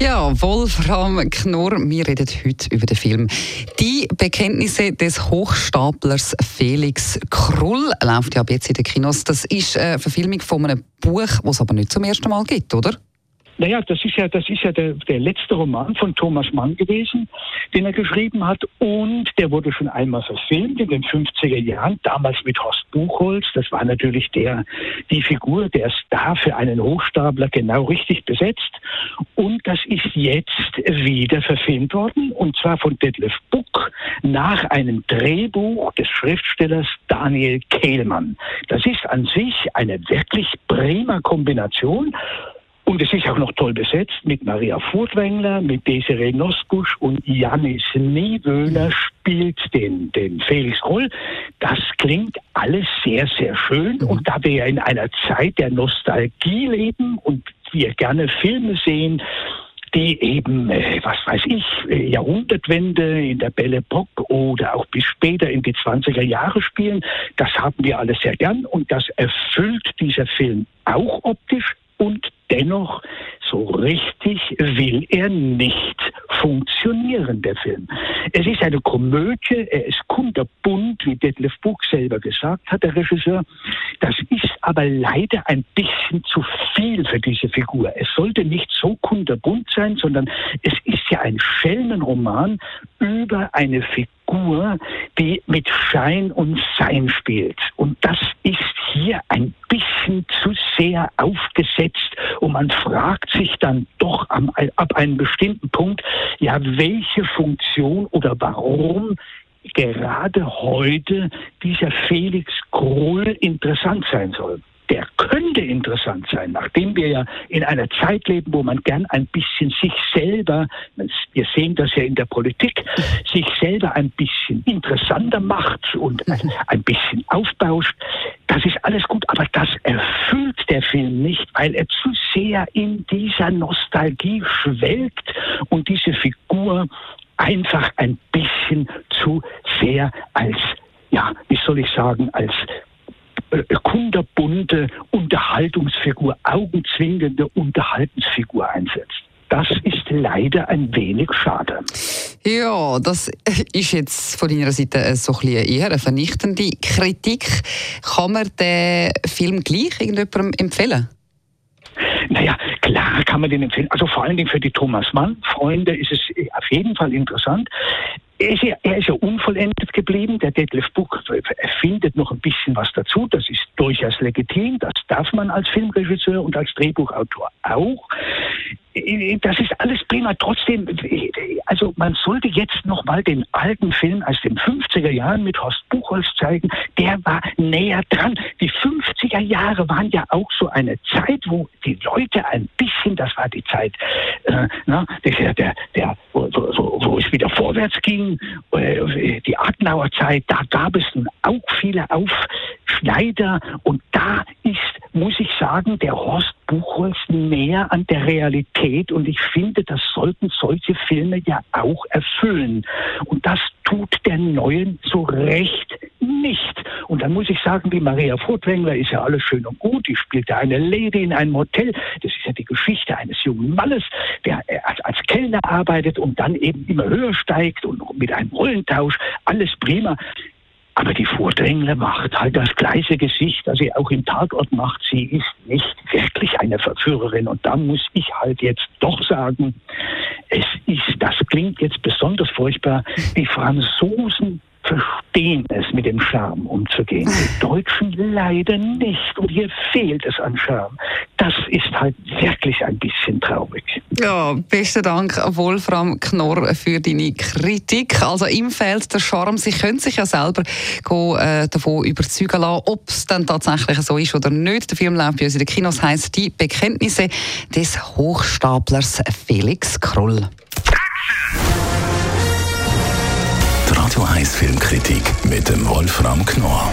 Ja, Wolfram Knorr, wir reden heute über den Film Die Bekenntnisse des Hochstaplers Felix Krull. Läuft ja ab jetzt in den Kinos. Das ist eine Verfilmung von einem Buch, das es aber nicht zum ersten Mal gibt, oder? Naja, das ist ja, das ist ja der, der letzte Roman von Thomas Mann gewesen, den er geschrieben hat. Und der wurde schon einmal verfilmt in den 50er Jahren, damals mit Horst Buchholz. Das war natürlich der, die Figur, der Star für einen Hochstapler genau richtig besetzt. Und das ist jetzt wieder verfilmt worden. Und zwar von Detlef Buck nach einem Drehbuch des Schriftstellers Daniel Kehlmann. Das ist an sich eine wirklich prima Kombination. Und es ist auch noch toll besetzt mit Maria Furtwängler, mit Desiree Nosbusch und Janis Niewöhner spielt den, den Felix Roll. Das klingt alles sehr, sehr schön. Und da wir ja in einer Zeit der Nostalgie leben und wir gerne Filme sehen, die eben, äh, was weiß ich, äh, Jahrhundertwende in der Belle Epoque oder auch bis später in die 20er Jahre spielen. Das haben wir alles sehr gern und das erfüllt dieser Film auch optisch und dennoch so richtig will er nicht funktionieren, der Film. Es ist eine Komödie, er ist kunterbunt, wie Detlef Buch selber gesagt hat, der Regisseur. Das ist aber leider ein bisschen zu viel für diese Figur. Es sollte nicht so kunterbunt sein, sondern es ist ja ein Schelmenroman über eine Figur, die mit Schein und Sein spielt. Und das ist hier ein bisschen zu sehr aufgesetzt und man fragt sich dann doch am, ab einem bestimmten Punkt, ja, welche Funktion oder warum gerade heute dieser Felix Krull interessant sein soll der könnte interessant sein, nachdem wir ja in einer Zeit leben, wo man gern ein bisschen sich selber, wir sehen das ja in der Politik, sich selber ein bisschen interessanter macht und ein bisschen aufbauscht. Das ist alles gut, aber das erfüllt der Film nicht, weil er zu sehr in dieser Nostalgie schwelgt und diese Figur einfach ein bisschen zu sehr als ja, wie soll ich sagen, als äh, kunderbunte Unterhaltungsfigur, augenzwingende Unterhaltungsfigur einsetzt. Das ist leider ein wenig schade. Ja, das ist jetzt von deiner Seite so ein eher eine vernichtende Kritik. Kann man den Film gleich irgendjemandem empfehlen? Naja, klar kann man den empfehlen. Also vor allen Dingen für die Thomas Mann-Freunde ist es auf jeden Fall interessant. Er ist, ja, er ist ja unvollendet geblieben. Der Detlef Buch erfindet noch ein bisschen was dazu. Das ist durchaus legitim. Das darf man als Filmregisseur und als Drehbuchautor auch. Das ist alles prima. Trotzdem, also man sollte jetzt noch mal den alten Film aus den 50er Jahren mit Horst Buchholz zeigen. Der war näher dran. Die 50er Jahre waren ja auch so eine Zeit, wo die Leute ein bisschen, das war die Zeit, äh, na, der, der, der wo, wo, wo es wieder vorwärts ging, äh, die Adenauer Zeit, da gab es auch viele Aufschneider und da ist, muss ich sagen, der Horst Buchholz näher an der Realität und ich finde, das sollten solche Filme ja auch erfüllen. Und das tut der Neuen so recht nicht. Und dann muss ich sagen, die Maria Furtwängler ist ja alles schön und gut. Die spielt ja eine Lady in einem Hotel. Das ist ja die Geschichte eines jungen Mannes, der äh, als Kellner arbeitet und dann eben immer höher steigt und mit einem Rollentausch. Alles prima. Aber die Vordrängler macht halt das gleiche Gesicht, das sie auch im Tatort macht. Sie ist nicht wirklich eine Verführerin. Und da muss ich halt jetzt doch sagen, es ist, das klingt jetzt besonders furchtbar, die Franzosen verstehen es, mit dem Charme umzugehen. Die Deutschen leider nicht. Und hier fehlt es an Charme. Das ist halt wirklich ein bisschen traurig. Ja, besten Dank, Wolfram Knorr, für deine Kritik. Also ihm fehlt der Charme. Sie können sich ja selber go, äh, davon überzeugen lassen, ob es dann tatsächlich so ist oder nicht. Der Film läuft bei uns in den Kinos, heisst «Die Bekenntnisse des Hochstaplers Felix Krull». Die Radio 1 Filmkritik mit dem Wolfram Knorr